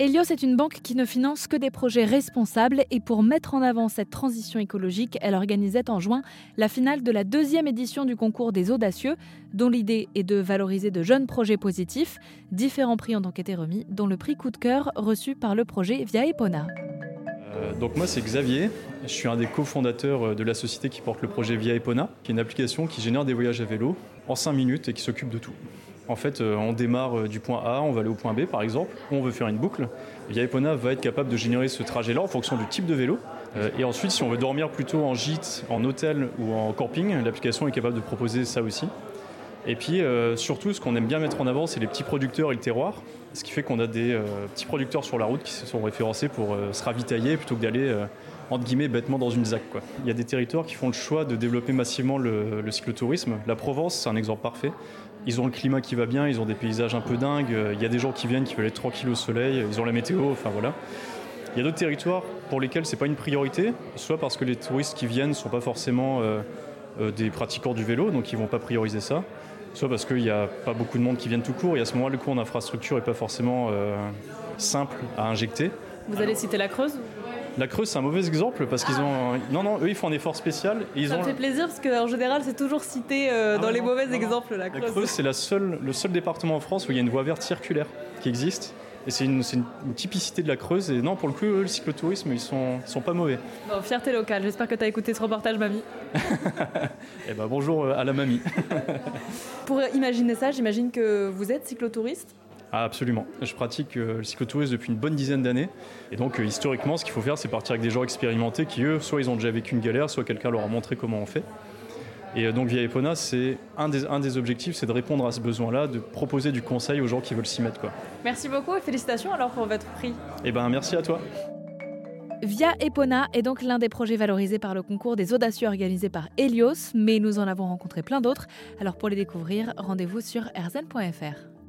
Helios est une banque qui ne finance que des projets responsables et pour mettre en avant cette transition écologique, elle organisait en juin la finale de la deuxième édition du concours des audacieux, dont l'idée est de valoriser de jeunes projets positifs. Différents prix ont donc été remis, dont le prix coup de cœur reçu par le projet Via Epona. Euh, donc moi c'est Xavier, je suis un des cofondateurs euh, de la société qui porte le projet Via Epona, qui est une application qui génère des voyages à vélo en 5 minutes et qui s'occupe de tout. En fait, euh, on démarre euh, du point A, on va aller au point B par exemple, on veut faire une boucle. Via Epona va être capable de générer ce trajet-là en fonction du type de vélo. Euh, et ensuite, si on veut dormir plutôt en gîte, en hôtel ou en camping, l'application est capable de proposer ça aussi. Et puis surtout, ce qu'on aime bien mettre en avant, c'est les petits producteurs et le terroir. Ce qui fait qu'on a des petits producteurs sur la route qui se sont référencés pour se ravitailler plutôt que d'aller, entre guillemets, bêtement dans une ZAC. Il y a des territoires qui font le choix de développer massivement le, cyclotourisme. La Provence, c'est un exemple parfait. Ils ont le climat qui va bien, ils ont des paysages un peu dingues, il y a des gens qui viennent qui veulent être tranquilles au soleil, ils ont la météo, enfin voilà. Il y a d'autres territoires pour lesquels c'est pas une priorité, soit parce que les touristes qui viennent ne sont pas forcément euh, euh, des pratiquants du vélo, donc ils vont pas prioriser ça, soit parce qu'il n'y a pas beaucoup de monde qui viennent tout court, et à ce moment-là, le coût en infrastructure n'est pas forcément euh, simple à injecter. Vous allez citer la Creuse la Creuse, c'est un mauvais exemple parce qu'ils ont. Non, non, eux, ils font un effort spécial. Et ils ça me fait plaisir parce qu'en général, c'est toujours cité euh, dans ah les mauvais exemples, la Creuse. La Creuse, c'est seule, le seul département en France où il y a une voie verte circulaire qui existe. Et c'est une, une, typicité de la Creuse. Et non, pour le coup, eux, le cyclotourisme, ils sont, sont pas mauvais. Bon, fierté locale. J'espère que tu as écouté ce reportage, mamie. eh ben, bonjour euh, à la mamie. pour imaginer ça, j'imagine que vous êtes cyclotouriste ah, absolument. Je pratique euh, le cyclotourisme depuis une bonne dizaine d'années. Et donc, euh, historiquement, ce qu'il faut faire, c'est partir avec des gens expérimentés qui, eux, soit ils ont déjà vécu une galère, soit quelqu'un leur a montré comment on fait. Et euh, donc, via Epona, c'est un des, un des objectifs, c'est de répondre à ce besoin-là, de proposer du conseil aux gens qui veulent s'y mettre. Quoi. Merci beaucoup et félicitations alors pour votre prix. Eh ben, merci à toi. Via Epona est donc l'un des projets valorisés par le concours des audacieux organisé par Helios, mais nous en avons rencontré plein d'autres. Alors pour les découvrir, rendez-vous sur rzn.fr.